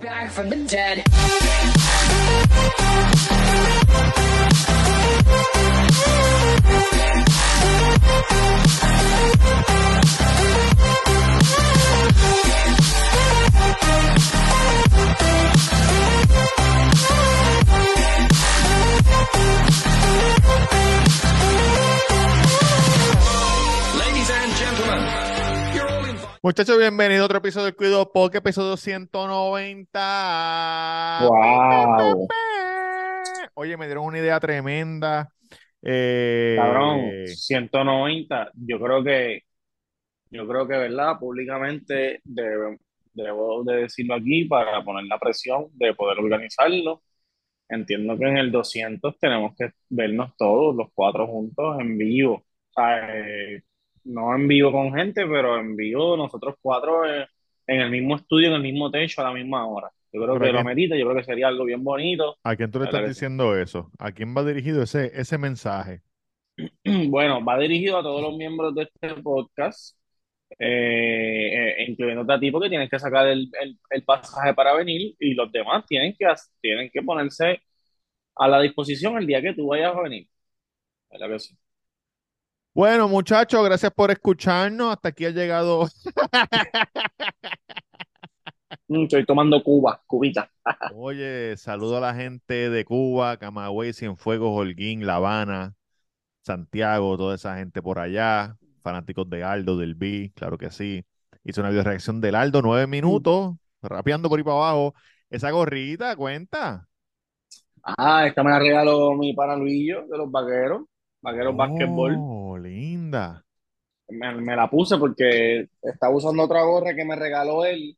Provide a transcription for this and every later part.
Back from the dead. Ladies and gentlemen. Muchachos, bienvenido a otro episodio del Cuido Podcast, episodio 190. Wow. Oye, me dieron una idea tremenda. Eh, Cabrón, 190, yo creo que, yo creo que, ¿verdad? Públicamente debe- debo de decirlo aquí para poner la presión de poder organizarlo. Entiendo que en el 200 tenemos que vernos todos, los cuatro juntos, en vivo. O sea, eh, no en vivo con gente, pero en vivo nosotros cuatro eh, en el mismo estudio, en el mismo techo, a la misma hora. Yo creo Pero que lo amerita, yo creo que sería algo bien bonito. ¿A quién tú le ¿Verdad estás diciendo eso? ¿A quién va dirigido ese, ese mensaje? Bueno, va dirigido a todos los miembros de este podcast, eh, eh, incluyéndote a ti, porque tienes que sacar el, el- el pasaje para venir y los demás tienen que, tienen que ponerse a la disposición el día que tú vayas a venir. ¿Verdad que sí? Bueno, muchachos, gracias por escucharnos. Hasta aquí ha llegado. Mm, estoy tomando Cuba, cubita. Oye, saludo a la gente de Cuba, Camagüey, Cienfuegos, Holguín, La Habana, Santiago, toda esa gente por allá, fanáticos de Aldo, del B, claro que sí. Hice una video reacción del Aldo, nueve minutos, rapeando por ahí para abajo. Esa gorrita, cuenta. Ah, esta me la regaló mi pana Luillo de los vaqueros, vaqueros. Oh, linda. Me, me la puse porque estaba usando otra gorra que me regaló él,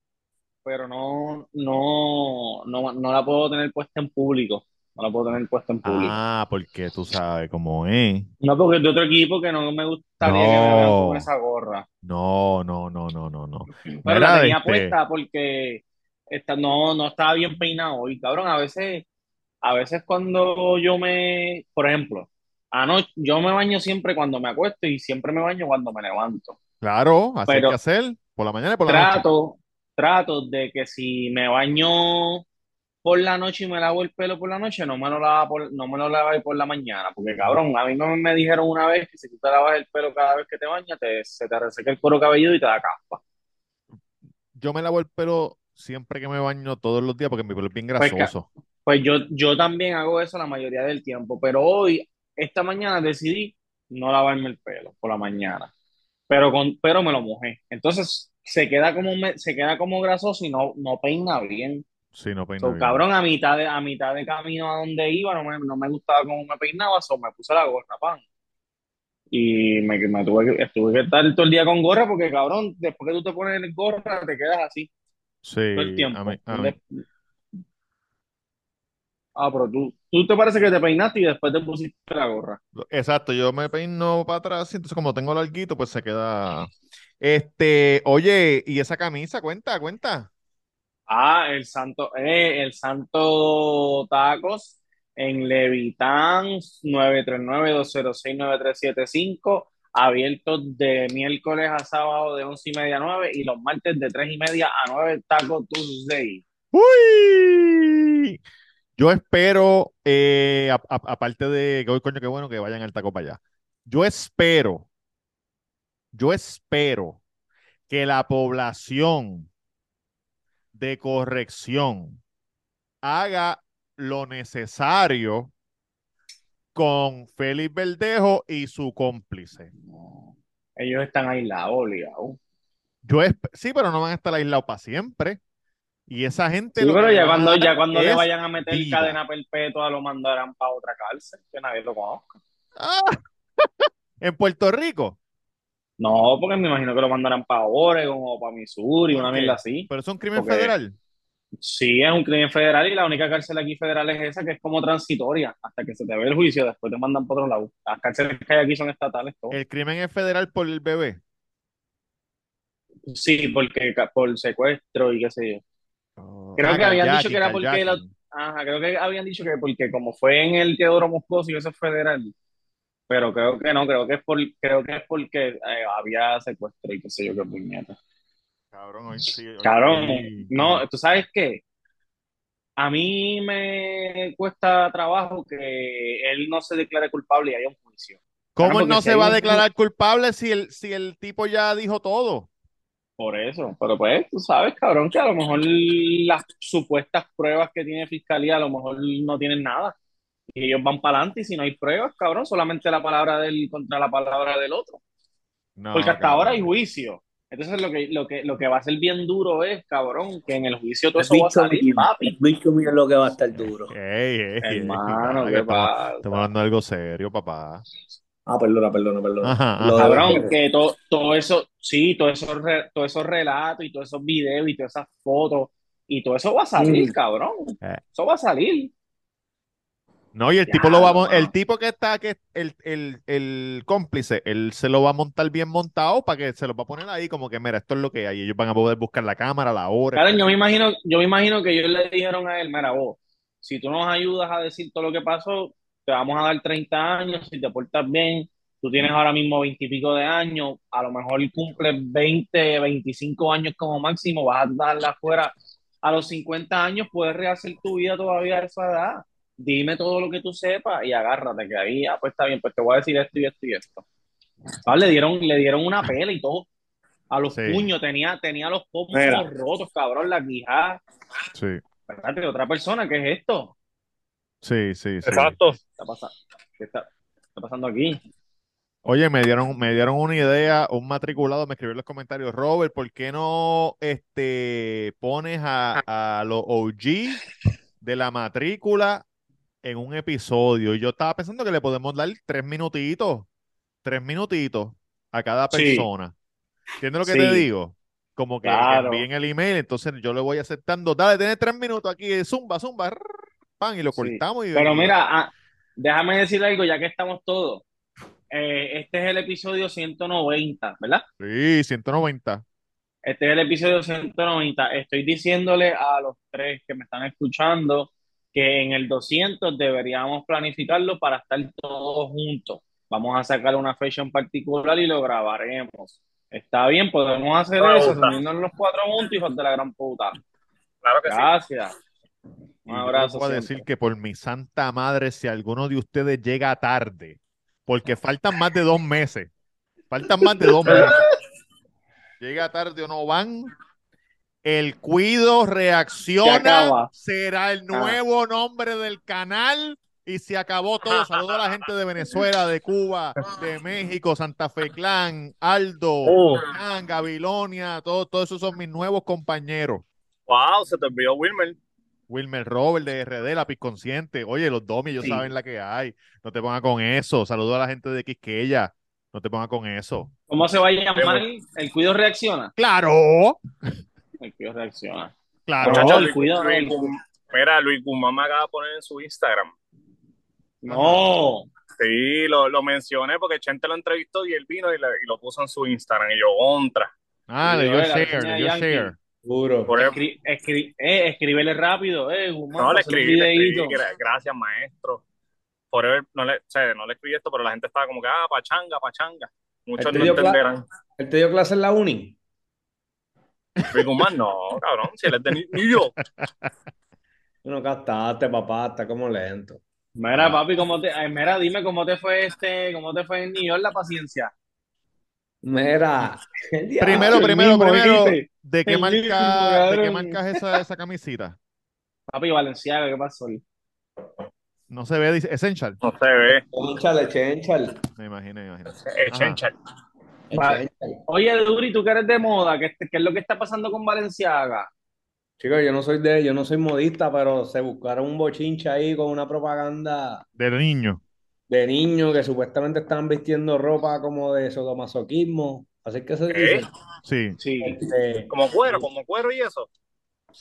pero no, no, no, no la puedo tener puesta en público. No la puedo tener puesta en público. Ah, porque tú sabes cómo es. No, porque es de otro equipo que no me gustaría que me vean No. con esa gorra. No, no, no, no, no, no. Pero Mira, la tenía este- puesta porque esta, no, no estaba bien peinado. Y cabrón, a veces, a veces cuando yo me, por ejemplo, anoche, yo me baño siempre cuando me acuesto y siempre me baño cuando me levanto. Claro, así hay Pero que hacer. Por la mañana y por la noche. Trato, trato de que si me baño por la noche y me lavo el pelo por la noche, no me lo lava por, no me lo lavo por la mañana. Porque cabrón, a mí me, me dijeron una vez que si tú te lavas el pelo cada vez que te bañas, te, se te reseca el cuero cabelludo y te da caspa. Yo me lavo el pelo siempre que me baño todos los días porque mi pelo es bien Pues, grasoso. Pues yo, yo también hago eso la mayoría del tiempo, pero hoy, esta mañana decidí no lavarme el pelo por la mañana, pero, con, pero me lo mojé. Entonces se queda como, se queda como grasoso y no, no peina bien. Sí, no peino So, bien. cabrón, a mitad de, a mitad de camino a donde iba, no me, no me gustaba cómo me peinaba, so me puse la gorra, pan. Y me, me tuve que, tuve que estar todo el día con gorra porque, cabrón, después que tú te pones gorra, te quedas así Sí, todo el tiempo. a mí, a mí. Ah, pero tú, tú te parece que te peinaste y después te pusiste la gorra. Exacto, yo me peino para atrás, y entonces como tengo larguito, pues se queda. Este, oye, ¿y esa camisa? Cuenta, cuenta. Ah, el Santo, eh, el Santo Tacos en Levitán 939-206-9375, abierto de miércoles a sábado de 11 y media a 9 y los martes de 3 y media a 9, Taco Tuesday. ¡Uy! Yo espero, eh, aparte de, que coño, qué bueno que vayan al taco para allá. Yo espero, yo espero que la población de corrección haga lo necesario con Félix Verdejo y su cómplice. Ellos están aislados, obligados. Yo sí, pero no van a estar aislados para siempre. Y esa gente Sí, pero ya cuando, ya cuando le vayan a meter vida. cadena perpetua lo mandarán para otra cárcel, que nadie lo conozca. ¡Ah! En Puerto Rico. No, porque me imagino que lo mandarán para Oregon o para Missouri, ¿Por una mierda así. Pero es un crimen Porque- federal. Sí, es un crimen federal y la única cárcel aquí federal es esa que es como transitoria hasta que se te ve el juicio, después te mandan para otro lado. Las cárceles que hay aquí son estatales todas. El crimen es federal por el bebé. Sí, porque por secuestro y qué sé yo. Oh. Creo Ah, que habían dicho que era porque Ajá, creo que habían dicho que porque como fue en el Teodoro Moscoso y eso es federal, pero creo que no, creo que es por, creo que es porque eh, había secuestro y qué sé yo qué puñeta. Cabrón, hoy sí. hoy Cabrón, sí. no, ¿tú sabes qué? a mí me cuesta trabajo que él no se declare culpable y haya un juicio. ¿Cómo Claro, él no si se va a un- declarar culpable si el, si el tipo ya dijo todo? Por eso, pero pues tú sabes, cabrón, que a lo mejor las supuestas pruebas que tiene Fiscalía a lo mejor no tienen nada. Y ellos van para adelante y si no hay pruebas, cabrón, solamente la palabra del contra la palabra del otro. No, Porque hasta ahora hay cabrón. juicio. Entonces lo que, lo que, lo que va a ser bien duro es, cabrón, que en el juicio todo El eso va a bicho salir, mío, papi. mío es lo que va a estar duro. Ey, ey, ey, Hermano, ¿qué pasa? estamos hablando de algo serio, papá. Ah, perdona, perdona, perdona. Ajá, Lo ajá. de- Cabrón, que todo, todo eso, sí, todos esos, todos esos relatos y todos esos videos y todas esas fotos y todo eso va a salir, Mm. cabrón. Eh. Eso va a salir. No, y el Ya, tipo lo va el tipo que está, que el, el, el cómplice, él se lo va a montar bien montado para que se lo va a poner ahí como que, mira, esto es lo que hay. Ellos van a poder buscar la cámara, la hora. Claro, yo me imagino, yo me imagino que ellos le dijeron a él, mira, vos, si tú nos ayudas a decir todo lo que pasó, te vamos a dar 30 años, si te portas bien, tú tienes ahora mismo 20 y pico de años, a lo mejor cumples 20, 25 años como máximo, vas a darla afuera. A los 50 años puedes rehacer tu vida todavía a esa edad. Dime todo lo que tú sepas y agárrate, que ahí, ah, pues está bien, pues te voy a decir esto y esto y esto. Ah, le dieron, le dieron una pela y todo. A los Sí. puños, tenía, tenía los pomos rotos, cabrón, la quijada. Sí, Espérate, otra persona, ¿qué es esto? Sí, sí, sí. Exacto. ¿Qué está pasando? ¿Qué está, qué está pasando aquí? Oye, me dieron, me dieron una idea, un matriculado me escribió en los comentarios, Robert, ¿por qué no este, pones a, a los OG de la matrícula en un episodio? Y yo estaba pensando que le podemos dar tres minutitos, tres minutitos a cada Sí. persona. ¿Entiendes lo que te digo? Como que, que Claro. envíen el email, entonces yo le voy aceptando, dale, tienes tres minutos aquí, zumba, zumba, rrr, pan, y lo Sí. cortamos y Pero mira, ah, déjame decir algo, ya que estamos todos. Eh, este es el episodio 190, ¿verdad? Sí, 190. Este es el episodio 190. Estoy diciéndole a los tres que me están escuchando que en el 200 deberíamos planificarlo para estar todos juntos. Vamos a sacar una fecha en particular y lo grabaremos. Está bien, podemos hacer eso, gusta. reunirnos los cuatro juntos, hijos de la gran puta. Claro que sí. Gracias. Un abrazo voy a decir que por mi santa madre, si alguno de ustedes llega tarde, porque faltan más de dos meses, faltan más de dos meses, llega tarde o no van, el Cuido reacciona, será el Ah. nuevo nombre del canal y se acabó todo. Saludo a la gente de Venezuela, de Cuba, de México, Santa Fe Clan, Aldo, Oh. Clan, Gabilonia, todos, todos esos son mis nuevos compañeros. Wow, se te olvidó Wilmer. Wilmer Robert de RD, Lápiz Consciente. Oye, los domi, ellos Sí. saben la que hay. No te pongas con eso. Saludo a la gente de Quisqueya. No te pongas con eso. ¿Cómo se va a llamar? ¿El cuido reacciona? ¡Claro! El cuido reacciona. ¡Claro! Muchacho, el Luis- cuido, Luis el- Mira, Luis Guzmán me acaba de poner en su Instagram. No. Sí, lo, lo mencioné porque Chente lo entrevistó y él vino y, y lo puso en su Instagram. Y yo, contra. Ah, le dio share, le de dio share. Seguro. Por Escri- escri- eh, escríbele rápido, eh, no, le escribí, le escribí, gracias, maestro. Por él, no le, o sea, no le escribí esto, pero la gente estaba como que, ah, pachanga, pachanga. Muchos no entenderán. ¿Él te dio clase en la uni? Guzmán, no, cabrón, si él es de New York. No gastaste, papá, está como lento. Mira, papi, ¿cómo te, ay, mira, dime cómo te fue este, cómo te fue en New York la paciencia. Mira. Primero, primero, mismo, primero. ¿de qué marca, mismo, de qué marca es esa, esa camisita? Papi, Valenciaga, ¿qué pasó? No se ve, dice Essential. No se ve. Chenchal, chenchal. Me imagino, me imagino. Es Ajá. Chenchal. Va- Chenchal. Oye, Duri, tú que eres de moda, ¿qué, qué es lo que está pasando con Valenciaga? Chicos, yo no soy de, yo no soy modista, pero se buscaron un bochinche ahí con una propaganda De niño. De niños que supuestamente estaban vistiendo ropa como de sadomasoquismo. Así que se dice. Sí. Sí. Este, Como cuero, como cuero y eso.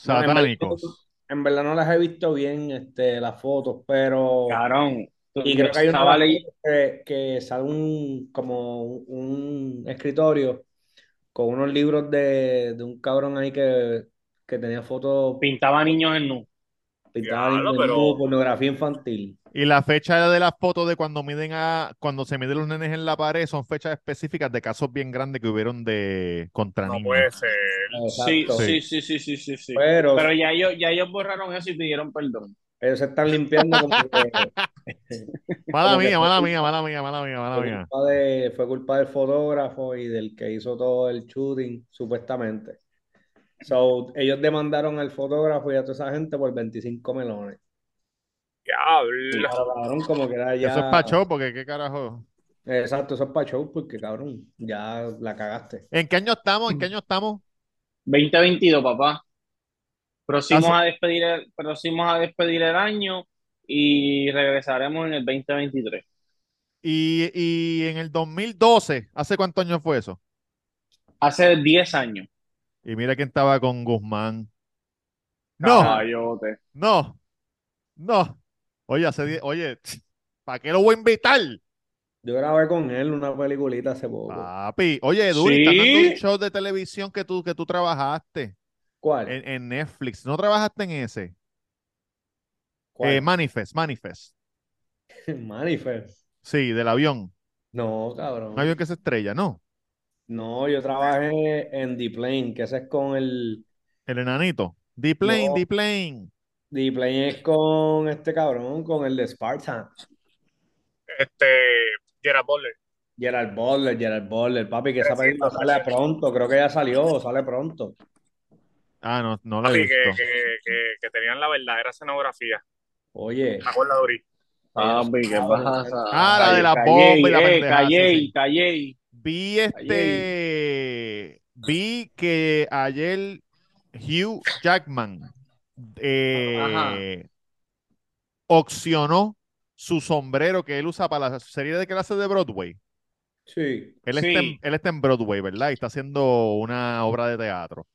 no, en verdad- Satánicos. En verdad no las he visto bien este, las fotos, pero Cabrón. y creo que hay una que, que sale un como un, un escritorio con unos libros de, de un cabrón ahí que, que tenía fotos. Pintaba niños en nu. Pintaba Diablo, bien pero- pornografía infantil. Y la fecha de las fotos de cuando miden a, cuando se miden los nenes en la pared son fechas específicas de casos bien grandes que hubieron de contra No niños. puede ser. Sí, sí, sí, sí, sí, sí, sí. Pero, Pero ya ellos, ya ellos borraron eso y pidieron perdón. ellos se están limpiando como que Mala mía, mala mía, mala mía, mala mía, mala mía. culpa, de, fue culpa del fotógrafo y del que hizo todo el shooting, supuestamente. So, ellos demandaron al fotógrafo y a toda esa gente por 25 melones. Diablo. Cabrón, como que era ya... Eso es pa' show, porque qué carajo. Exacto, eso es para show, porque cabrón, ya la cagaste. ¿En qué año estamos? ¿En qué año estamos? 2022, papá. Próximos a despedir el, próximos a despedir el año y regresaremos en el 2023. Y, y en el 2012, ¿hace cuántos años fue eso? Hace 10 años. Y mira quién estaba con Guzmán. No, Caballote. no, no. Oye, hace oye, ¿para qué lo voy a invitar? Yo grabé con él una peliculita hace poco. Papi, oye, Duri, ¿Sí? un show de televisión que tú, que tú trabajaste ¿Cuál? en, en Netflix. ¿No trabajaste en ese? ¿Cuál? Eh, Manifest, Manifest. Manifest. Sí, del avión. No, cabrón. Un avión que se estrella, ¿no? No, yo trabajé en The Plane, que ese es con el... El enanito. D-Plane, No. D-Plane. The Plane es con este cabrón, con el de Spartan. Este, Gerard Butler. Gerard Butler, Gerard Butler, papi, que esa 300 película sale pronto, creo que ya salió, sale pronto. Ah, no, no lo he Papi, que, visto. que, que, que tenían la verdadera escenografía. Oye, ¿Te acuerdas, Dori? Papi, ¿qué cabrón, pasa? Ah, la de la bomba y la eh, pendeja, sí, Calle, sí. Calle. Vi este. Vi que ayer Hugh Jackman eh, opcionó su sombrero que él usa para la serie de clase de Broadway. sí, Él, está en, Sí. él está en Broadway, ¿verdad? Y está haciendo una obra de teatro.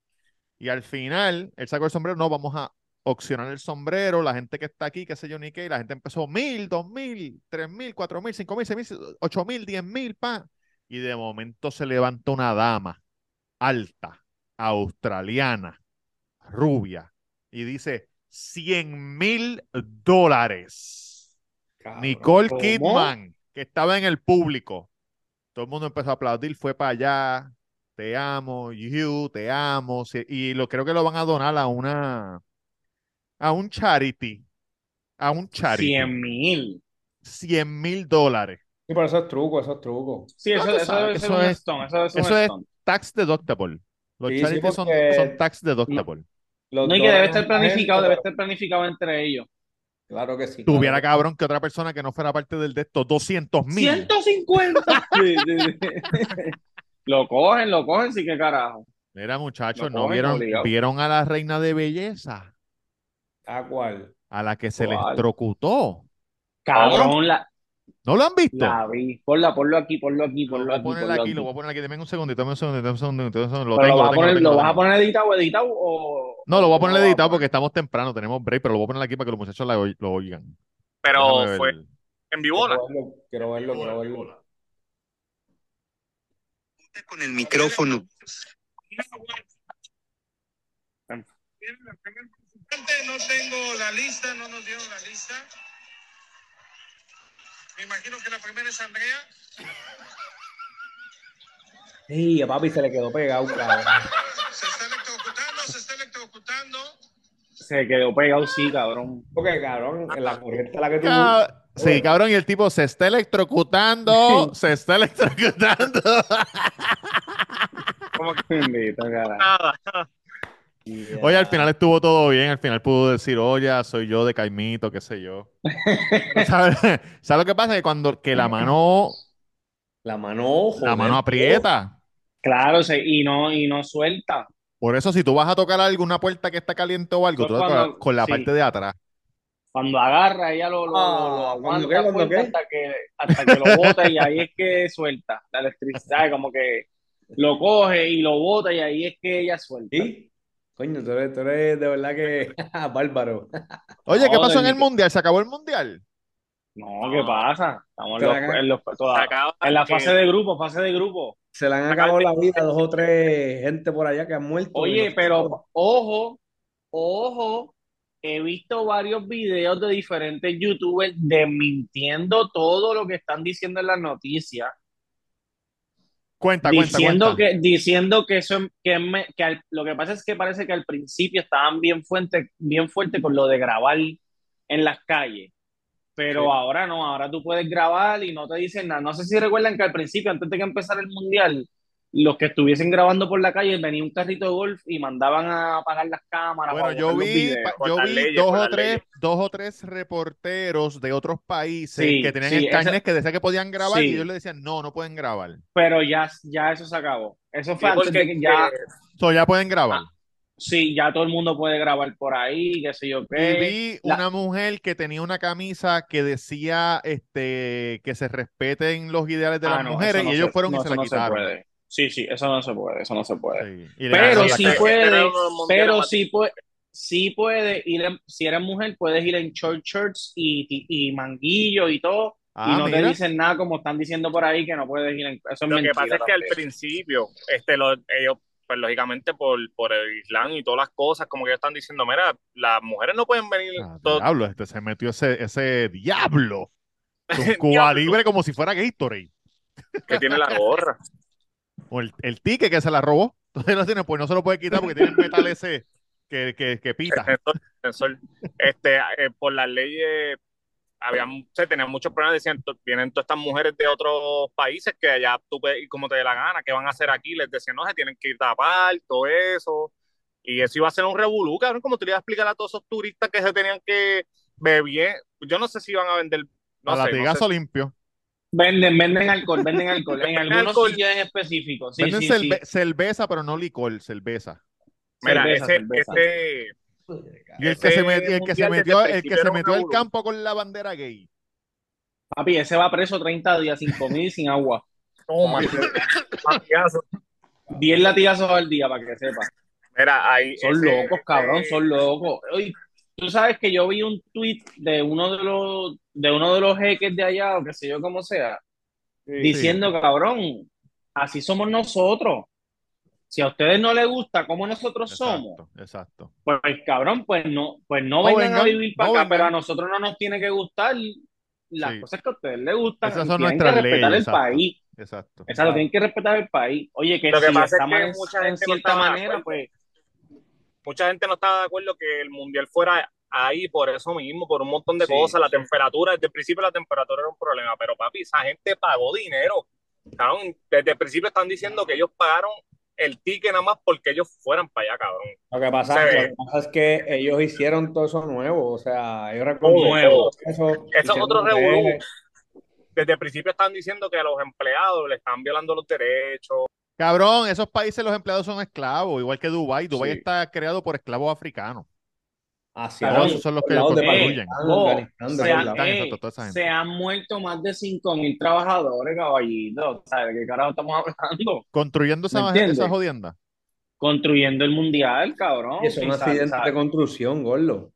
Y al final, él sacó el sombrero, no, vamos a opcionar el sombrero, la gente que está aquí, qué sé yo, ni qué, y la gente empezó mil, dos mil, tres mil, cuatro mil, cinco mil, seis mil, ocho mil, diez mil, pa. Y de momento se levanta una dama alta, australiana, rubia, y dice 100 mil dólares. Nicole ¿cómo? Kidman, que estaba en el público. Todo el mundo empezó a aplaudir, fue para allá. Te amo, you, te amo. Y lo creo que lo van a donar a una a un charity. A un charity. 100 mil. 100 mil dólares. Sí, pero eso es truco, eso es truco. Sí, eso, debe ser eso un es- stunt, eso es un eso es stunt. Tax deductible. Los Sí, son, porque- son tax deductible. Los No, y que debe estar planificado, debe estar planificado entre ellos. Claro que sí. Tuviera claro cabrón que otra persona que no fuera parte del de estos 200 mil. 150. Sí, sí, sí. Lo cogen, lo cogen, sí que carajo. Mira, muchachos, ¿no vieron, obligado. vieron a la reina de belleza? ¿A cuál? A la que se ¿Cuál? electrocutó. Cabrón, la, ¿No lo han visto? la vi. Ponla, ponlo aquí, ponlo aquí, Lo ponlo voy a aquí, poner ponlo aquí, aquí. lo voy a poner aquí. Deme un segundito, dame un segundito, dame un segundito, dame un segundito. Lo tengo, lo lo vas a tengo, poner, lo ¿lo tengo, vas lo a tengo. poner editado o editado o No, lo voy a poner editado porque estamos temprano, tenemos break, pero lo voy a poner aquí para que los muchachos la lo oigan. Pero fue en vivola. Quiero verlo, quiero verlo, quiero verlo. con el micrófono. No tengo la lista, no nos dieron la lista. Me imagino que la primera es Andrea. Sí, a papi se le quedó pegado, cabrón. Se está electrocutando, se está electrocutando. Se quedó pegado, sí, cabrón. Porque, cabrón, en la corriente a la que tú... Sí, cabrón, y el tipo se está electrocutando, se está electrocutando. Como que Bendito, carajo. Yeah. Oye, al final estuvo todo bien, al final pudo decir, oye, soy yo de Caimito, qué sé yo. ¿Sabes? ¿Sabes lo que pasa? Que cuando que la mano, La mano, la joder, mano aprieta. Claro, se, y no, y no suelta. Por eso, si tú vas a tocar algo, una puerta que está caliente o algo, Eso tú cuando- con la sí. parte de atrás. Cuando agarra, ella lo, lo, Ah, lo- lo ¿cuándo aguanta qué? ¿Cuándo fuerte qué? hasta que, hasta que lo bota y ahí es que suelta la electricidad, como que lo coge y lo bota y ahí es que ella suelta. ¿Sí? Coño, tú eres, tú eres de verdad que bárbaro. Oye, ¿qué pasó en el mundial? ¿Se acabó el mundial? No, ¿qué pasa? Estamos en, la los- haga- en los- toda- Se acaba en la que- fase de grupo, fase de grupo. Se le han acabado la vida a dos o tres gente por allá que han muerto. Oye, pero ojo, ojo, he visto varios videos de diferentes youtubers desmintiendo todo lo que están diciendo en las noticias, Cuenta, cuenta, diciendo cuenta. que, diciendo que eso, que, me- que al- lo que pasa es que parece que al principio estaban bien fuerte, bien fuerte con lo de grabar en las calles. Pero Sí. ahora no, ahora tú puedes grabar y no te dicen nada. No sé si recuerdan que al principio, antes de que empezara el mundial, los que estuviesen grabando por la calle venía un carrito de golf y mandaban a apagar las cámaras Bueno, yo vi, videos. yo vi leyes, dos o tres, leyes. dos o tres reporteros de otros países Sí, que tenían sí, el carnet esa- que decía que podían grabar y ellos le decían, no, no pueden grabar. Pero ya, ya eso se acabó. Eso Sí, fue antes porque de que ya, So, ya pueden grabar. sí, ya todo el mundo puede grabar por ahí, qué sé yo Y qué. vi La- una mujer que tenía una camisa que decía este que se respeten los ideales de Ah, las no, mujeres no y ellos se- fueron no, y se la no se quitaron. puede. Sí, sí, eso no se puede, eso no se puede. Sí, Pero sí puede, pero sí puede, sí puede ir en- si eres mujer, puedes ir en short shirts y, y, y manguillo y todo, y Ah, no te dicen nada como están diciendo por ahí que no puedes ir en, eso es Lo que pasa es que al principio, este, lo- ellos, pues lógicamente por, por el Islam y todas las cosas, como que ellos están diciendo, mira, las mujeres no pueden venir. Ah, todo- diablo, este se metió ese, ese diablo. Diablo. Cuba Libre como si fuera Gatorade. que tiene la gorra. O el, el ticket que se la robó. Entonces lo tiene, pues no se lo puede quitar porque tiene el metal ese que, que, que pita. Este, eh, por las leyes, habían, se tenían muchos problemas, decían, "To- vienen todas estas mujeres de otros países que allá tú puedes ir como te dé la gana, ¿qué van a hacer aquí? Les decían, no, se tienen que ir tapar, todo eso. Y eso iba a ser un revolú, cabrón, como tú le ibas a explicar a todos esos turistas que se tenían que beber. Yo no sé si iban a vender, no a sé, no latigazo sé. limpio. Venden, venden alcohol, venden alcohol, en Venden algunos alcohol. sitios en específico, sí, Venden sí, cerve- sí. cerveza, pero no licor, cerveza. Mira, Cerveza, ese, cerveza. ese, Y el que Ese se metió, el que se metió, el que se al campo con la bandera gay. Papi, ese va preso 30 días sin comida y sin agua. toma, latigazo. 10 latigazos al día, para que sepa. Mira, ahí. Son ese- locos, cabrón, ese- son locos. Oye, tú sabes que yo vi un tweet de uno de los, de uno de los jeques de allá, o qué sé yo cómo sea, diciendo, cabrón, así somos nosotros. Si a ustedes no les gusta cómo nosotros somos, Exacto, exacto. pues cabrón, pues no, pues no No vengan a vivir para no acá, vengan. pero a nosotros no nos tiene que gustar las Sí. cosas que a ustedes les gustan. Esas son tienen nuestras que respetar leyes, el exacto. país. Exacto. Exacto, tienen que respetar el país. Oye, que Lo que si pasa es que en- mucha gente cierta manera, pues mucha gente no estaba de acuerdo que el mundial fuera ahí por eso mismo, por un montón de Sí, cosas. La sí. temperatura, desde el principio la temperatura era un problema, pero papi, esa gente pagó dinero. Cabrón, desde el principio están diciendo que ellos pagaron el ticket nada más porque ellos fueran para allá, cabrón. Lo que pasa, Se lo ve. que pasa es que ellos hicieron todo eso nuevo, o sea, ellos nuevo. Eso, Eso es otro revolú. Desde el principio están diciendo que a los empleados le están violando los derechos. Cabrón, esos países los empleados son esclavos, igual que Dubái. Dubái Sí. está creado por esclavos africanos. Todos Cabrón, esos son los que construyen. Pakistán, Oh, se, han, eh, se han muerto más de 5.000 trabajadores, caballito. ¿Sabes de qué carajo estamos hablando? Construyendo esa, esa jodienda. Construyendo el mundial, cabrón. Y eso es un accidente de construcción, gordo.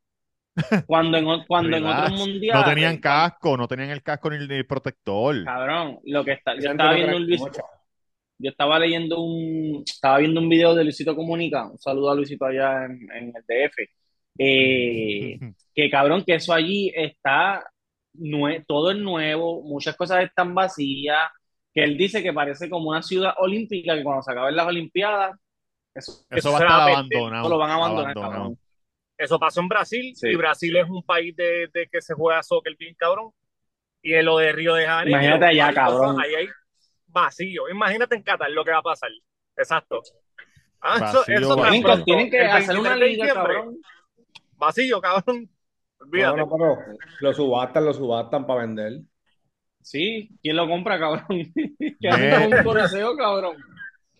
Cuando en, cuando en otros mundiales. No tenían casco, no tenían el casco ni el, ni el protector. Cabrón, lo que está, yo estaba viendo un Luis, mucho. Yo estaba leyendo un, estaba viendo un video de Luisito Comunica, un saludo a Luisito allá en, en el DF, eh, que cabrón, que eso allí está, nue- todo es nuevo, muchas cosas están vacías, que él dice que parece como una ciudad olímpica, que cuando se acaben las olimpiadas, eso, Eso va a estar abandonado. eso lo van a abandonar, abandonado. cabrón. Eso pasó en Brasil Sí. y Brasil es un país de, de que se juega soccer bien cabrón. Y en lo de Río de Janeiro, Imagínate allá, cabrón. Ahí hay vacío. Imagínate en Qatar lo que va a pasar. Exacto. Ah, eso, Vacío, eso. Tienen tienen que el hacer una 23 de liga, cabrón. Vacío, cabrón. Olvídate. No, no, pero lo subastan, lo subastan para vender. Sí, ¿quién lo compra, cabrón? que un coliseo, cabrón.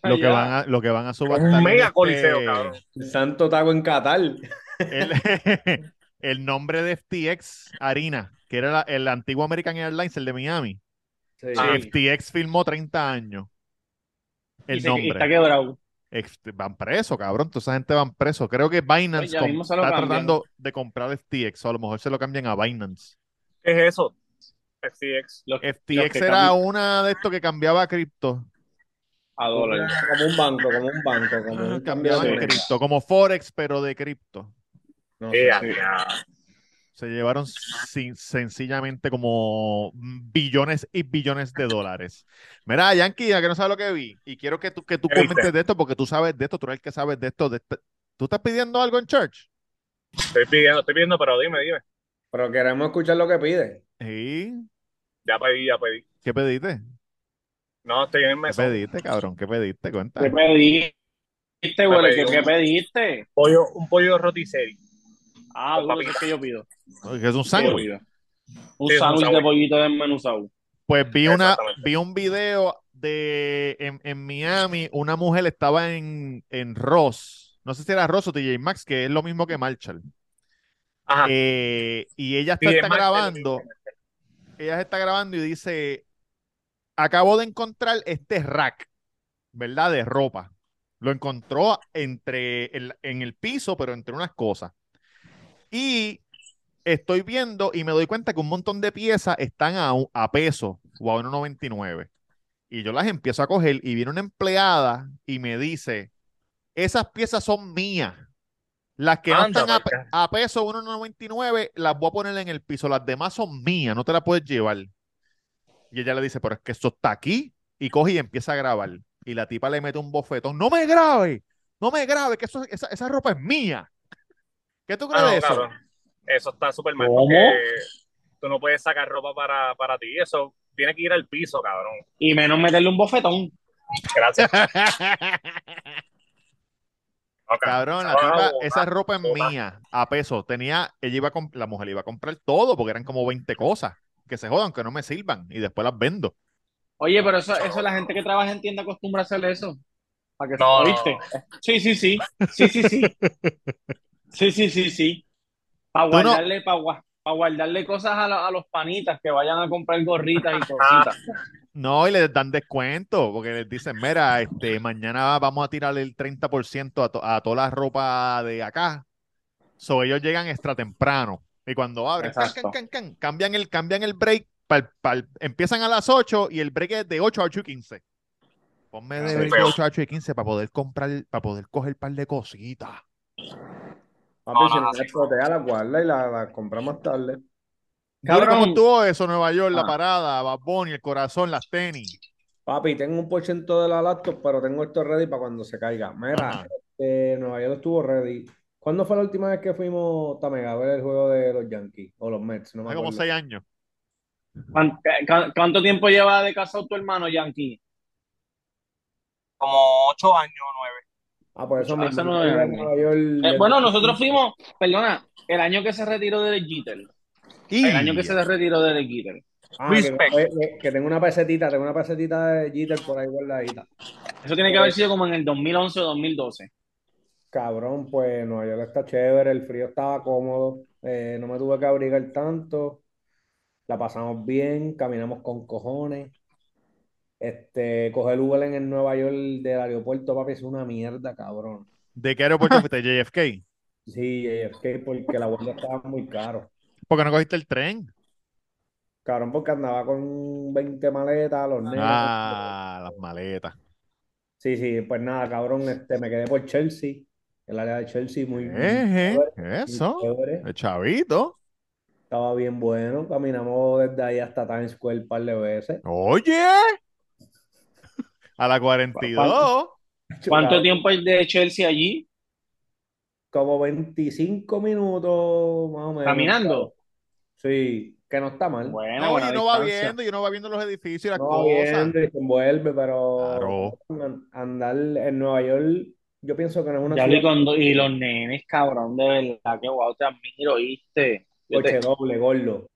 Lo que van a, lo que van a subastar un mega este- coliseo, cabrón. El santo taco en Qatar. el, el nombre de FTX Arena, que era la- el antiguo American Airlines, el de Miami. Sí. Ah. FTX filmó 30 años. Y El se- y está nombre. quebrado. Van presos, cabrón. Toda esa gente van presos. Creo que Binance Pues está cambian. tratando de comprar FTX, o a lo mejor se lo cambian a Binance. ¿Qué es eso? FTX. Los, FTX era cambian una de estos que cambiaba cripto. a dólares. Como un banco, como un banco, como un cambio Cambiaban de Sí. moneda. cripto, como Forex, pero de cripto. No Eh, sé. Se llevaron sin- sencillamente como billones y billones de dólares. Mira, Yankee, ya que no sabes lo que vi, y quiero que tú, que tú ¿Qué viste? comentes de esto porque tú sabes de esto, tú eres el que sabes de esto. De este- ¿Tú estás pidiendo algo en church? Estoy pidiendo, estoy pidiendo, pero dime, dime. Pero queremos escuchar lo que pide. ¿Sí? Ya pedí, ya pedí. ¿Qué pediste? No, estoy en el ¿Qué mesón. pediste, cabrón? ¿Qué pediste? Cuenta. ¿Qué pediste, güey? ¿Qué, qué un- pediste? Pollo, un pollo rotisserie. Ah, Con papitas. es que yo pido. ¿Qué es un ¿Qué yo sándwich? Un Sí, sándwich de sándwich. pollito desmenuzado. Pues vi una, vi un video de en, en Miami, una mujer estaba en, en Ross, no sé si era Ross o TJ Maxx, que es lo mismo que Marshall. Ajá. Eh, y ella está, grabando, ella se está grabando y dice, acabo de encontrar este rack, ¿verdad? De ropa. Lo encontró entre el- en el piso, pero entre unas cosas. Y estoy viendo y me doy cuenta que un montón de piezas están a, a peso o a 1.99. Y yo las empiezo a coger y viene una empleada y me dice, esas piezas son mías. Las que no Anda, están a, a peso 1.99 las voy a poner en el piso. Las demás son mías, no te las puedes llevar. Y ella le dice, pero es que esto está aquí. Y coge y empieza a grabar. Y la tipa le mete un bofetón. No me grabe, no me grabe, que eso, esa, esa ropa es mía. ¿Qué tú Ah, crees no, de eso? cabrón. Eso está súper mal ¿Cómo? porque tú no puedes sacar ropa para, para ti. Eso tiene que ir al piso, cabrón. Y menos meterle un bofetón. Gracias. Ok. Cabrón, la Ah, tipa, esa ropa es mía, a peso. Tenía, ella iba a la mujer iba a comprar todo porque eran como 20 cosas que se jodan, que no me sirvan y después las vendo. Oye, pero eso, eso la gente que trabaja en tienda acostumbra a hacer eso. ¿Para que No, no, ¿Oíste? Sí, sí, sí. Sí, sí, sí. Sí, sí, sí, sí. Para Tú no- guardarle, para guardarle cosas a, la- a los panitas que vayan a comprar gorritas y cositas. No, y les dan descuento porque les dicen, mira, este, mañana vamos a tirarle el 30% a, to- a toda la ropa de acá. So, ellos llegan extra temprano. Y cuando abren, can, can, can, cambian, el, cambian el break. pa'l- pa'l- empiezan a las 8 y el break es de 8 a 8 y 15. Ponme de Sí, break de feo. 8 a 8 y 15 para poder comprar, para poder coger un par de cositas. Papi, si no, la explotea, la guarda y la, la compra más tarde. Duri, ¿Cómo Cabrón. estuvo eso, Nueva York, la Ah. parada, Bad Bunny, el corazón, las tenis? Papi, tengo un por ciento de la laptop, pero tengo esto ready para cuando se caiga. Mira, este, Nueva York estuvo ready. ¿Cuándo fue la última vez que fuimos Tamega a ver el juego de los Yankees o los Mets? No me Hace como. 6 años. ¿Cuán- cu- ¿Cuánto tiempo lleva de casado tu hermano, Yankee? Como ocho años o nueve. Ah, por eso mismo. York Eh, bueno, nosotros fuimos, perdona, el año que se retiró de Jeter. Y El año que se retiró de Jeter. Ah, que, Respect. que- que tengo una pesetita, tengo una pesetita de Jeter por ahí guardadita. Eso tiene que haber sido como en el 2011 o 2012. Cabrón, pues Nueva York está chévere, el frío estaba cómodo, eh, no me tuve que abrigar tanto, la pasamos bien, caminamos con cojones. Este, coger Uber en el Nueva York del aeropuerto, papi, es una mierda, cabrón. ¿De qué aeropuerto fuiste? JFK. Sí, que porque la vuelta estaba muy caro. ¿Por qué no cogiste el tren? Cabrón, porque andaba con 20 maletas, los nenes. Ah, las maletas. Sí, sí, pues nada, cabrón, este, me quedé por Chelsea, el área de Chelsea, muy, Eje, chévere, muy eso. El chavito. Estaba bien bueno, caminamos desde ahí hasta Times Square un par de veces. Oye. A la 42. ¿Cuánto tiempo hay de Chelsea allí? Como 25 minutos más o menos. ¿Caminando? Sí, que no está mal. Bueno, No, y uno va viendo, y uno va viendo los edificios y las No va cosas. viendo y se envuelve, pero Claro. andar en Nueva York, yo pienso que no es una Ya vi ciudad con do- y los nenes, cabrón, de verdad, que guau, te admiro, ¿oíste? Coche te, doble, gordo.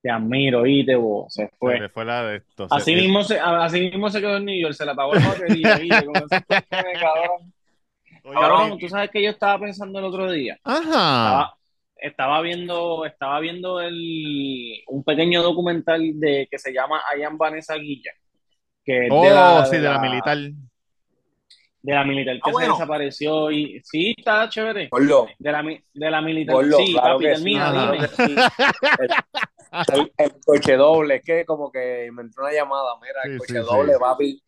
Te admiro, ¿oíste, vos? Se Se fue. le fue la de esto. se- Así mismo se, así mismo se quedó en New York, se la pagó la batería, cabrón. Oye, Cabrón, tú sabes que yo estaba pensando el otro día. Ajá. Estaba, estaba viendo, estaba viendo el, un pequeño documental de que se llama I am Vanessa Guilla, que es Oh, de la, sí, de de la la- militar. de la militar que Ah, bueno. se desapareció y sí, está chévere. Gordo. De la, de la militar. Gordo, sí, claro papi, que termina, sí, El, el coche doble, es que como que me entró una llamada, mira, el Sí, coche sí, doble, sí. papi.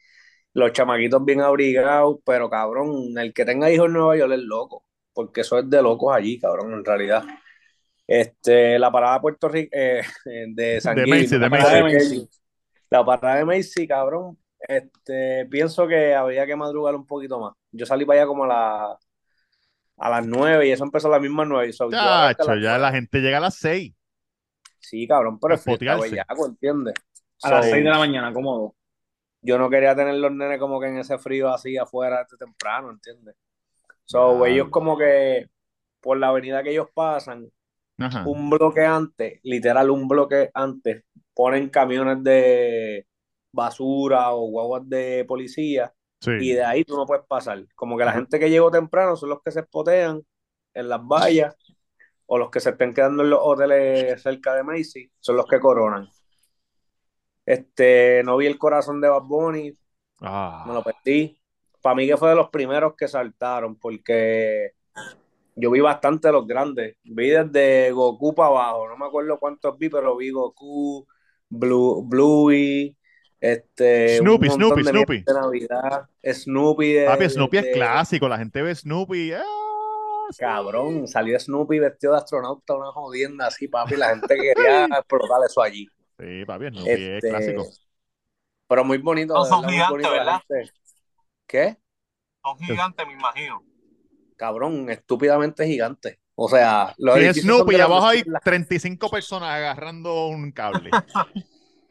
Los chamaquitos bien abrigados, pero cabrón, el que tenga hijos en Nueva York es loco. porque eso es de locos allí, cabrón, en realidad. Este, la parada de Puerto Rico, eh, de San De Gil, Macy, la de parada Macy. Kelly. La parada de Macy, cabrón, este, pienso que habría que madrugar un poquito más. Yo salí para allá como a, la, a las nueve y eso empezó a las mismas nueve. So, Chacho, ya la gente llega a las seis. Sí, cabrón, pero A el frío está fotearse. bellaco, ¿entiendes? A las So, 6 de la mañana, cómodo. yo no quería tener los nenes como que en ese frío así afuera temprano, ¿entiendes? So, Diablo. ellos como que por la avenida que ellos pasan, Ajá. un bloque antes, literal un bloque antes, ponen camiones de basura o guaguas de policía y de ahí tú no puedes pasar. Como que la gente que llegó temprano son los que se espotean en las vallas o los que se estén quedando en los hoteles cerca de Macy son los que coronan. Este, no vi el corazón de Bad Bunny, me Ah. lo perdí. Para mí que fue de los primeros que saltaron, porque yo vi bastante de los grandes. Vi desde Goku para abajo, no me acuerdo cuántos vi, pero vi Goku, Blue, Bluey, este, Snoopy, Snoopy, de Snoopy. de Navidad, Snoopy de, Papi, Snoopy es de- clásico. La gente ve Snoopy. ¡Ah! Cabrón, salió Snoopy vestido de astronauta, una jodienda así, papi, la gente quería explotar eso allí. Sí, papi, Snoopy es Este, clásico. pero muy bonito, No, son gigantes, ¿verdad? ¿Qué? Son gigantes, me imagino. cabrón, estúpidamente gigante. O sea, los es edificios son Snoopy, y abajo hay sí, la- 35 personas agarrando un cable.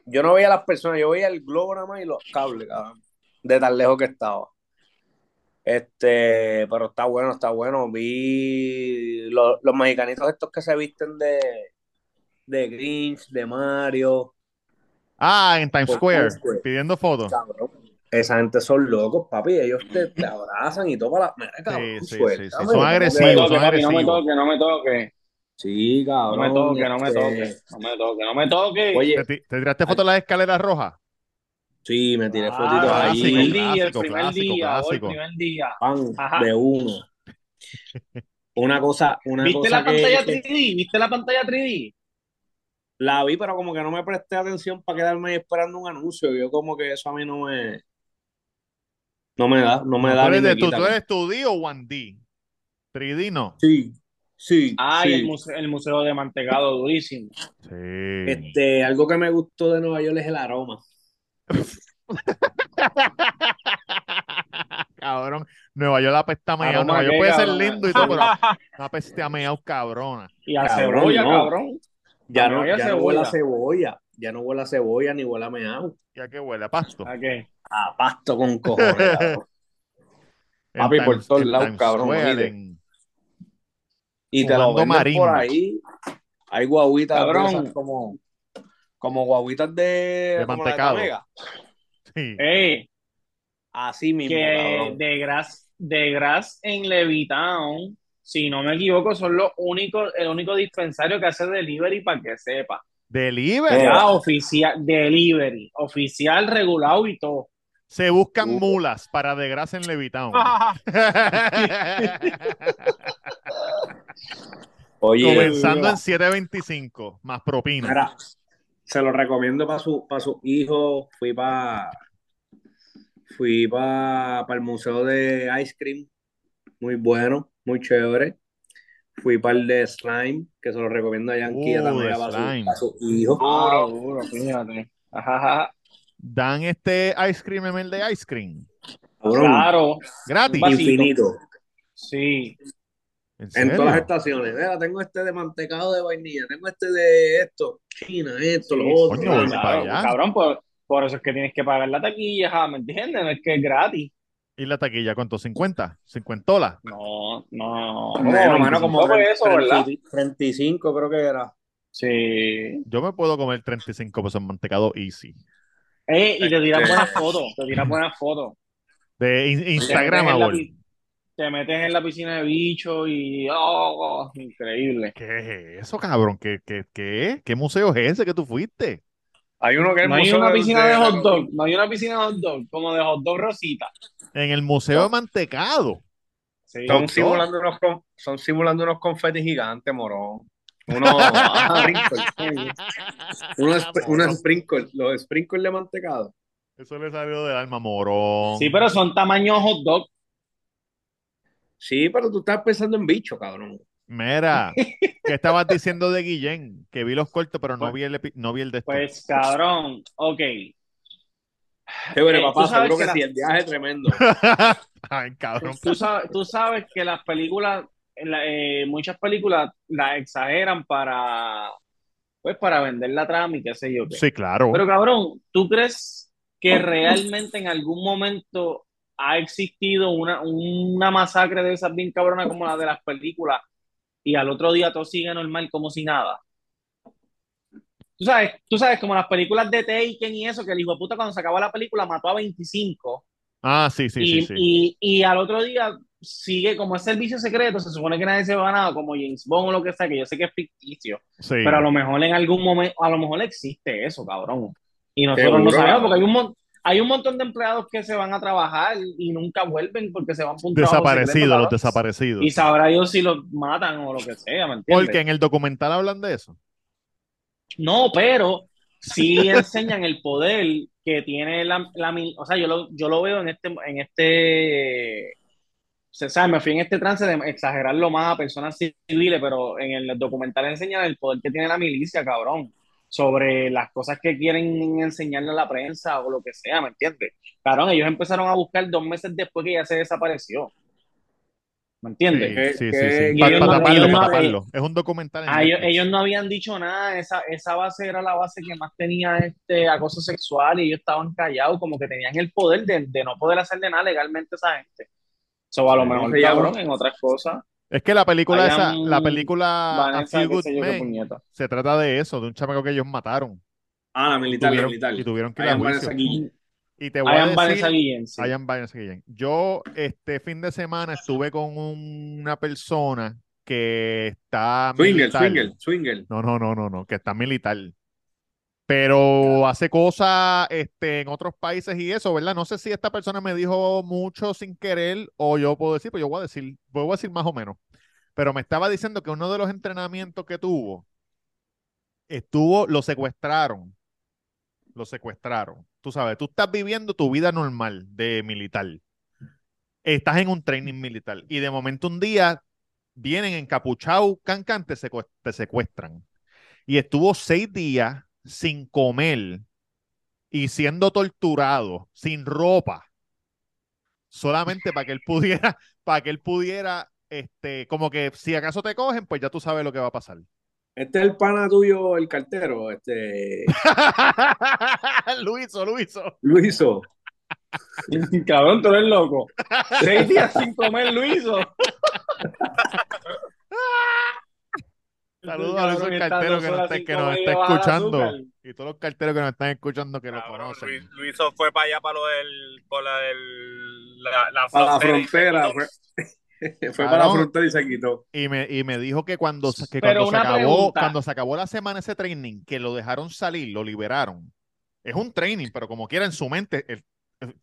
Yo no veía a las personas, yo veía el globo nada más y los cables, cabrón, de tan lejos que estaba. Este, pero está bueno, está bueno. Vi los, los mexicanitos estos que se visten de, de Grinch, de Mario, Ah, en Times Por Square, Times Square. pidiendo fotos. cabrón. Esa gente son locos, papi. Ellos te, te abrazan y todo para la. Mira, cabrón, Sí, sí, sí, sí. Son No agresivos, toque, son papi, no me toque, no me toque. Sí, No cabrón. me toque, no me este, toque. No me toque, no me toque. Oye, ¿Te, ti- te tiraste foto de las escaleras rojas? Sí, me tiré Ah, fotitos clásico, el día, el clásico, primer clásico, día, o el clásico. primer día. pan de uno. Una cosa, una ¿Viste cosa la pantalla que, 3D? ¿Viste la pantalla 3D? la vi, pero como que no me presté atención para quedarme ahí esperando un anuncio. Yo como que eso a mí no me, no me da, no me No, da tú eres, me de, tú, tú eres 2D o 1D. 3D no. Sí, sí, Ah, y sí. el museo, el museo de mantecado, durísimo. Sí. Este, algo que me gustó de Nueva York es el aroma. Cabrón. Nueva York la pesta meao. Aroma Nueva York puede ser lindo y todo, pero la peste a meao cabrona. Y a Cabrón, cebolla, no. cabrón. Ya A no, ya no huele a cebolla. ya no huele a cebolla ni huele a meao. ¿Y a qué huele? A pasto. ¿A qué? A pasto con cojones, cabrón. Papi, por todos lados, cabrón, en- Y te lo venden marimba. por ahí. Hay guaguitas Cabrón. como, como guaguitas de, De como la de mantecado. Tamega. Sí. Así mismo, que de Gras, de Gras en Levitown, si no me equivoco, son los únicos, el único dispensario que hace delivery para que sepa. Delivery. Ya oficial, delivery, oficial, regulado y todo. Se buscan Uh. mulas para de grasa en Levitown. Oye, Comenzando en 7.25, más propina. mira, se lo recomiendo para su, para su hijo. Fui para fui para el museo de ice cream. Muy bueno, muy chévere. Fui para el de slime, que se lo recomiendo a Yankee Uh, también para su, slime. para su hijo. Ah, duro, fíjate. Ajá, ajá. Dan este ice cream en el de ice cream. Claro, Gratis. Infinito. sí. ¿En En todas las estaciones. Mira, tengo este de mantecado de vainilla, tengo este de esto, China, esto, lo Sí, otro. Coño, allá. Cabrón, por, por eso es que tienes que pagar la taquilla, ajá, ¿me entiendes? No es que es gratis. ¿Y la taquilla cuánto? ¿50? ¿50? No, no. Bueno, mano, como fue eso, ¿verdad? 30 35 creo que era. Sí. Yo me puedo comer 35 pesos en mantecado easy. Eh, y te tiran Este- buenas fotos, te tiran buenas fotos. De in- Te te metes en la piscina de bicho y oh, increíble. ¿Qué es eso, cabrón? ¿Qué, qué, qué? ¿Qué museo es ese que tú fuiste? Hay uno que es No hay una piscina de hot dog, no hay una piscina de hot dog, como de hot dog rosita. En el Museo de Mantecado. Sí. Son simulando unos, son simulando unos confetis gigantes, morón. Sprinkles. unos, unos sprinkles, los sprinkles de mantecado. Eso le salió del alma, morón. Sí, pero son tamaño hot dog. Sí, pero tú estás pensando en bicho, cabrón. Mira, ¿qué estabas diciendo de Guillén? Que vi los cortos, pero no Pues- vi el, epi- no vi el de esto. Pues cabrón, ok. Chévere, Eh, papá, seguro que, que la- sí, el viaje es tremendo. Ay, cabrón. Tú sabes, tú sabes que las películas, eh, muchas películas las exageran para, pues, para vender la trama y qué sé yo qué. Sí, claro. Pero cabrón, ¿tú crees que realmente en algún momento ha existido una, una masacre de esas bien cabronas como la de las películas y al otro día todo sigue normal como si nada? Tú sabes, tú sabes, como las películas de Taken y eso, que el hijo de puta cuando se acabó la película mató a 25 Ah, sí, sí, y, sí, sí. y, y al otro día sigue como es servicio secreto, se supone que nadie se va a nada, como James Bond o lo que sea, que yo sé que es ficticio, Sí. pero a lo mejor en algún momento, a lo mejor existe eso, cabrón. Y nosotros no sabemos, porque hay un, mon- hay un montón de empleados que se van a trabajar y nunca vuelven porque se van Desaparecidos, los desaparecidos. Y sabrá Dios si los matan o lo que sea, ¿me entiendes? Porque en el documental hablan de eso. No, pero sí enseñan el poder que tiene la, la o sea, yo lo, yo lo veo en este, en este, se sabe, me fui en este trance de exagerarlo más a personas civiles, pero en el documental enseñan el poder que tiene la milicia, cabrón, sobre las cosas que quieren enseñarle a la prensa o lo que sea, ¿me entiendes? Cabrón, ellos empezaron a buscar dos meses después que ya se desapareció. ¿Me entiendes? Que- Sí, sí, que- sí. Para no- taparlo, taparlo. Es un documental en Ah, ellos, no habían dicho nada, esa, esa base era la base que más tenía este acoso sexual y ellos estaban callados, como que tenían el poder de, de no poder hacerle nada legalmente a esa gente. So, a lo mejor, ¿cómo se en otras cosas, Es que la película esa, la película Vanessa, Good yo, se trata de eso, de un chamaco que ellos mataron. Ah, la militar, la Tuvieron- militar. y tuvieron que ir a Hayan juicio. Vanessa Guillén. Y te voy a Hayan Vanessa decir, Guillén, sí. Hayan Vanessa Guillén. Yo este fin de semana estuve con una persona que está Swinger, militar. swinger, swinger. No, no, no, no, no, que está militar. Pero hace cosas este, en otros países y eso, ¿verdad? No sé si esta persona me dijo mucho sin querer o yo puedo decir, pues yo voy a decir, voy a decir más o menos. Pero me estaba diciendo que uno de los entrenamientos que tuvo, estuvo, lo secuestraron. Lo secuestraron. Tú sabes, tú estás viviendo tu vida normal de militar. Estás en un training militar y de momento un día vienen encapuchados, cancan, te, secue- te secuestran. Y estuvo seis días sin comer y siendo torturado, sin ropa, solamente para que él pudiera, para que él pudiera, este, como que si acaso te cogen, pues ya tú sabes lo que va a pasar. Este es el pana tuyo, el cartero, este, Luiso, Luiso. Luiso. Cabrón, tú eres loco. Seis días sin comer, Luiso. Saludos a Luiso Cabrón, el está cartero dos que nos que nos está escuchando. Y todos los carteros que nos están escuchando que lo conocen. Luis, Luiso fue para allá, para lo del, por la del, la, la Para la frontera. Fue, para la frontera y se quitó. Y me, y me dijo que cuando, se- que cuando se acabó, pregunta. cuando se acabó la semana ese training, que lo dejaron salir, lo liberaron. Es un training, pero como quiera en su mente, el-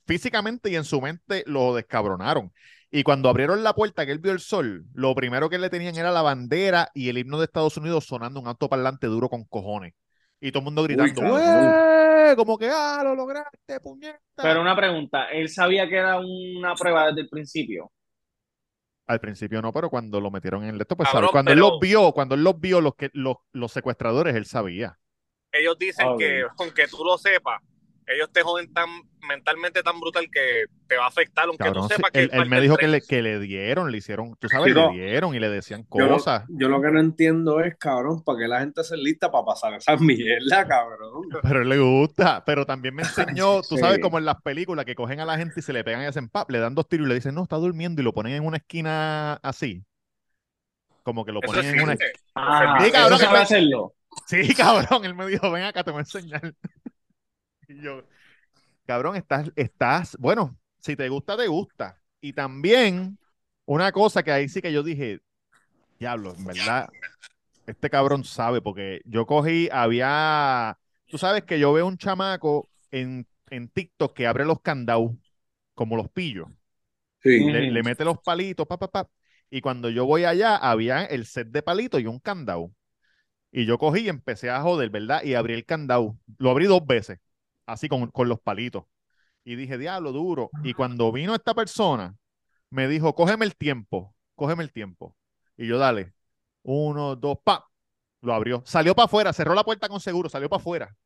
físicamente y en su mente lo descabronaron. Y cuando abrieron la puerta que él vio el sol, lo primero que le tenían era la bandera y el himno de Estados Unidos sonando un autoparlante duro con cojones. Y todo el mundo gritando. ¡Ué! Como que, ¡ah, lo lograste, puñeta! Pero una pregunta, ¿él sabía que era una prueba desde el principio? Al principio no, pero cuando lo metieron en el esto, pues Cabrón, sabe. Cuando él los vio, cuando él los vio, los, que, los, los secuestradores, él sabía. Ellos dicen que, aunque tú lo sepas, ellos te joden tan mentalmente tan brutal que te va a afectar, aunque Cabrón, tú sepas que él, él me dijo que le, que le dieron, le hicieron, tú sabes, Sí, no. le dieron y le decían Yo, lo- cosas. yo lo que no entiendo es, cabrón, para que la gente se lista para pasar esa mierda, cabrón. Pero él le gusta. Pero también me enseñó, tú sabes, como en las películas que cogen a la gente y se le pegan y hacen pap, le dan dos tiros y le dicen, no, está durmiendo y lo ponen en una esquina así. Como que lo Eso ponen en una existe. Ah, Sí, cabrón, eso sabe que- hacerlo. Sí, cabrón, él me dijo, ven acá, te voy a enseñar. Y yo, cabrón, estás, estás, bueno, si te gusta, te gusta. Y también, una cosa que ahí sí que yo dije, diablo, en verdad, este cabrón sabe, porque yo cogí, había, tú sabes que yo veo un chamaco en, en TikTok que abre los candados, como los pillos, Sí. Le, le mete los palitos, pa, pa, pa, y cuando yo voy allá, había el set de palitos y un candado. Y yo cogí y empecé a joder, ¿verdad? Y abrí el candado. Lo abrí dos veces, así con, con los palitos. Y dije, diablo, duro. Y cuando vino esta persona, me dijo, cógeme el tiempo. cógeme el tiempo. Y yo, dale, uno, dos, pa, lo abrió. Salió para afuera, cerró la puerta con seguro, salió para afuera.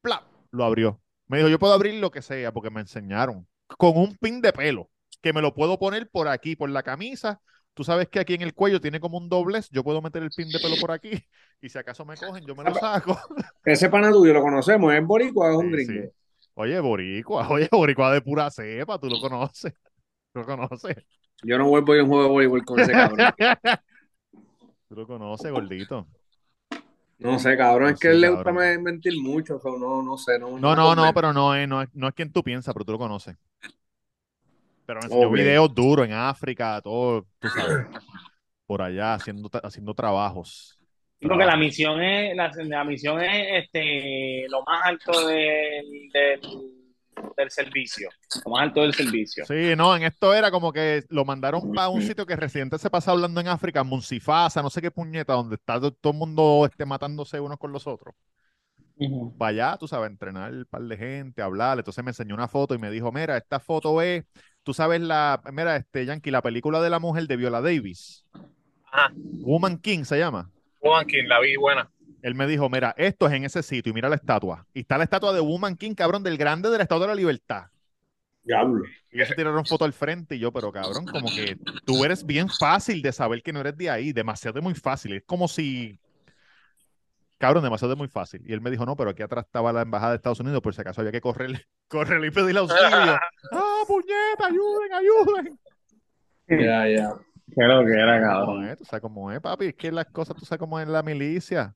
Plap, lo abrió. Me dijo, yo puedo abrir lo que sea, porque me enseñaron. Con un pin de pelo, que me lo puedo poner por aquí, por la camisa. Tú sabes que aquí en el cuello tiene como un doblez, yo puedo meter el pin de pelo por aquí, y si acaso me cogen, yo me lo saco. Ese pana tuyo lo conocemos, ¿es boricua es un Sí, gringo? sí. Oye, boricua, oye, boricua de pura cepa, tú lo conoces. Tú lo conoces. Yo no vuelvo a ir a un juego de voleibol con ese cabrón. Tú lo conoces, gordito. No sé, cabrón, es que él le gusta cabrón. mentir mucho, o no, no sé. No, No, no, pero no es, no es, no es quien tú piensas, pero tú lo conoces. Pero me enseñó videos duros en África, todo, tú sabes, por allá, haciendo, haciendo trabajos. Porque la misión es, la, la misión es este, lo más alto del, del, del servicio. Lo más alto del servicio. Sí, no, en esto era como que lo mandaron para un sitio que Residente se pasa hablando en África, Munsifasa, no sé qué puñeta, donde está to- todo el mundo este, matándose unos con los otros. Para allá, tú sabes, entrenar un par de gente, hablar. Entonces me enseñó una foto y me dijo, mira, esta foto es, tú sabes la, mira, este Yankee, la película de la mujer de Viola Davis, Ajá. Woman King se llama. Woman King, la vi buena. Él me dijo, mira, esto es en ese sitio y mira la estatua. Y está la estatua de Woman King, cabrón, del grande de la Estatua de la Libertad. Diablo. Y se tiraron foto al frente y yo, pero cabrón, como que tú eres bien fácil de saber que no eres de ahí, demasiado muy fácil. Es como si, cabrón, demasiado muy fácil. Y él me dijo, no, pero aquí atrás estaba la embajada de Estados Unidos, por si acaso había que correr, correr y pedir auxilio. ¡Ah, puñeta, ayuden, ayuden! Ya, ya. Qué lo que era, ¿Cómo cabrón. es? Tú sabes cómo es, papi. Es que las cosas, tú sabes cómo es la milicia.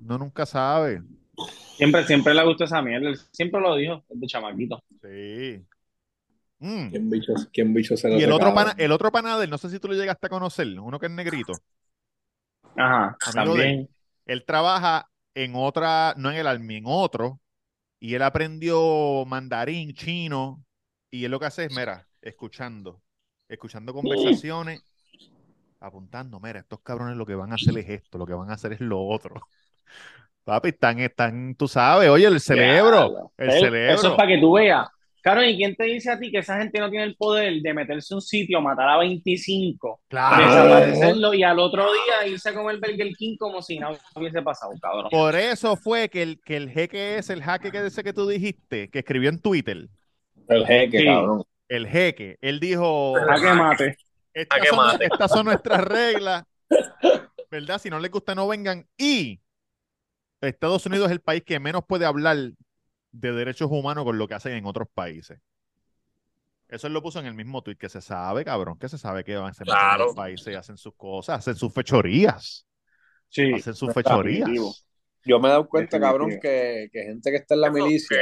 No nunca sabe. Siempre, siempre le gustó esa mierda. Él siempre lo dijo, desde chamaquito. Sí. Mm. ¿Quién bicho, quién bicho se lo Y el otro, pana, el otro pana de él, no sé si tú lo llegaste a conocer, uno que es negrito. Ajá, Amigo de también. Él trabaja en otra, no en el Army, en otro, y él aprendió mandarín, chino, y él lo que hace es, mira, escuchando, escuchando conversaciones, apuntando, mira, estos cabrones lo que van a hacer es esto, lo que van a hacer es lo otro. Papi, están, están, tú sabes, oye, el cerebro, el cerebro. Eso es para que tú veas. Claro, ¿y quién te dice a ti que esa gente no tiene el poder de meterse a un sitio, matar a 25, Claro. desaparecerlo y al otro día irse a comer Burger King como si nada hubiese pasado, cabrón? Por eso fue que el, que el jeque es el jaque que ese que tú dijiste, que escribió en Twitter, El jeque, Sí. cabrón. el jeque, él dijo, A que mate. estas que son, mate. estas son nuestras reglas, ¿verdad? Si no les gusta, no vengan. Y Estados Unidos es el país que menos puede hablar de derechos humanos con lo que hacen en otros países. Eso él lo puso en el mismo tweet, que se sabe, cabrón, que se sabe que van, en Claro. los países y hacen sus cosas, hacen sus fechorías, Sí. hacen sus definitivo. fechorías. Yo me he dado cuenta, Definitivo. cabrón, que, que gente que está en la Eso, milicia,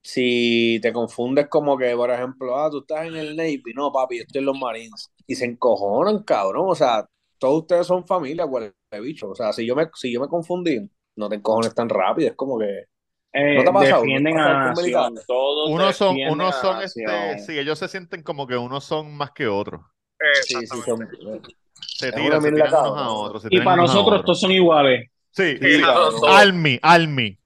si te confundes como que, por ejemplo, ah, tú estás en el Navy, no, papi, yo estoy en los Marines, y se encojonan, cabrón, o sea, todos ustedes son familia, huele bicho, o sea, si yo me, si yo me confundí, no te encojones tan rápido, es como que, Eh, ¿No te ha pasado? defienden ¿No te ha a nación. Todos Unos son, unos son, este, sí, ellos se sienten como que unos son más que otros. sí, sí, son, Se Es tiran, se tiran unos a otros. se Y para nosotros otros. todos son iguales. Sí, Sí, sí. Army, Army.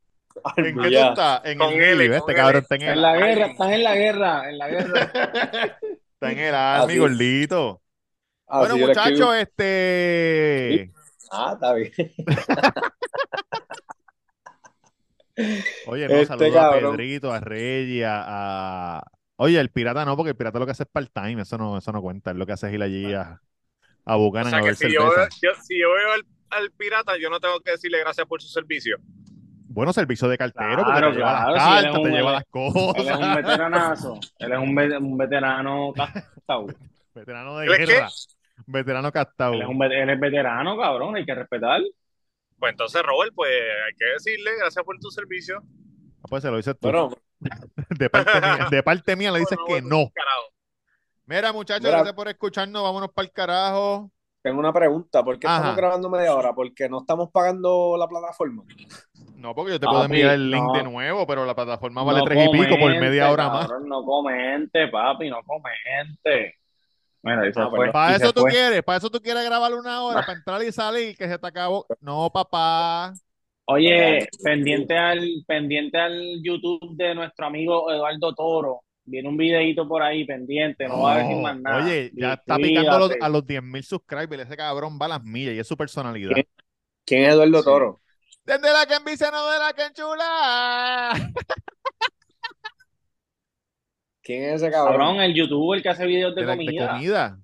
¿En qué tú estás? En Con el L, con este L. cabrón está en En el, la guerra, estás en la guerra, en la guerra. está en el Army, Así. gordito. Bueno, muchachos, este... Ah, está bien. Oye, no, Este saludo a. Pedrito, a Reggie, a, a- Oye, el pirata no, porque el pirata lo que hace es part-time, eso no, eso no cuenta. Él lo que hace es ir allí a, a O sea a ver si yo, veo- yo- si yo veo al, al pirata, yo no tengo que decirle gracias por su servicio. Bueno, servicio de cartero, porque Claro, te lleva claro, las si él es cartas, te un- lleva él- las Él es un cosas. veteranazo. Él es un, ve- un veterano castao. Veterano de ¿Él es guerra. Veterano castao. Él es, un, él es veterano, cabrón, hay que respetar. Pues entonces, Robert, pues hay que decirle gracias por tu servicio. Ah, Pues se lo dices tú. Bueno, De parte mía, de parte mía le dices que no. Mira, muchachos, Mira. gracias por escucharnos. Vámonos para el carajo. tengo una pregunta, ¿por qué Ajá. estamos grabando media hora? ¿Porque no estamos pagando la plataforma? No, porque yo te puedo enviar el link no. de nuevo, pero la plataforma vale No tres y pico por media hora más. No comente, papi, no comente. Mira, Ah. Para eso tú fue. quieres, para eso tú quieres grabar una hora, para entrar y salir, que se te acabó. No, papá. Oye, pendiente al, pendiente al YouTube de nuestro amigo Eduardo Toro, Viene un videito por ahí pendiente, no va a decir más nada. Oye, ya está picando a los, a los 10.000 subscribers. Ese cabrón va a las millas y es su personalidad. ¿Quién? ¿Quién es Eduardo Sí. Toro? Desde la que envicia, no de la que enchula. ¿Quién es ese cabrón? Cabrón, el youtuber que hace videos de, de comida. De comida.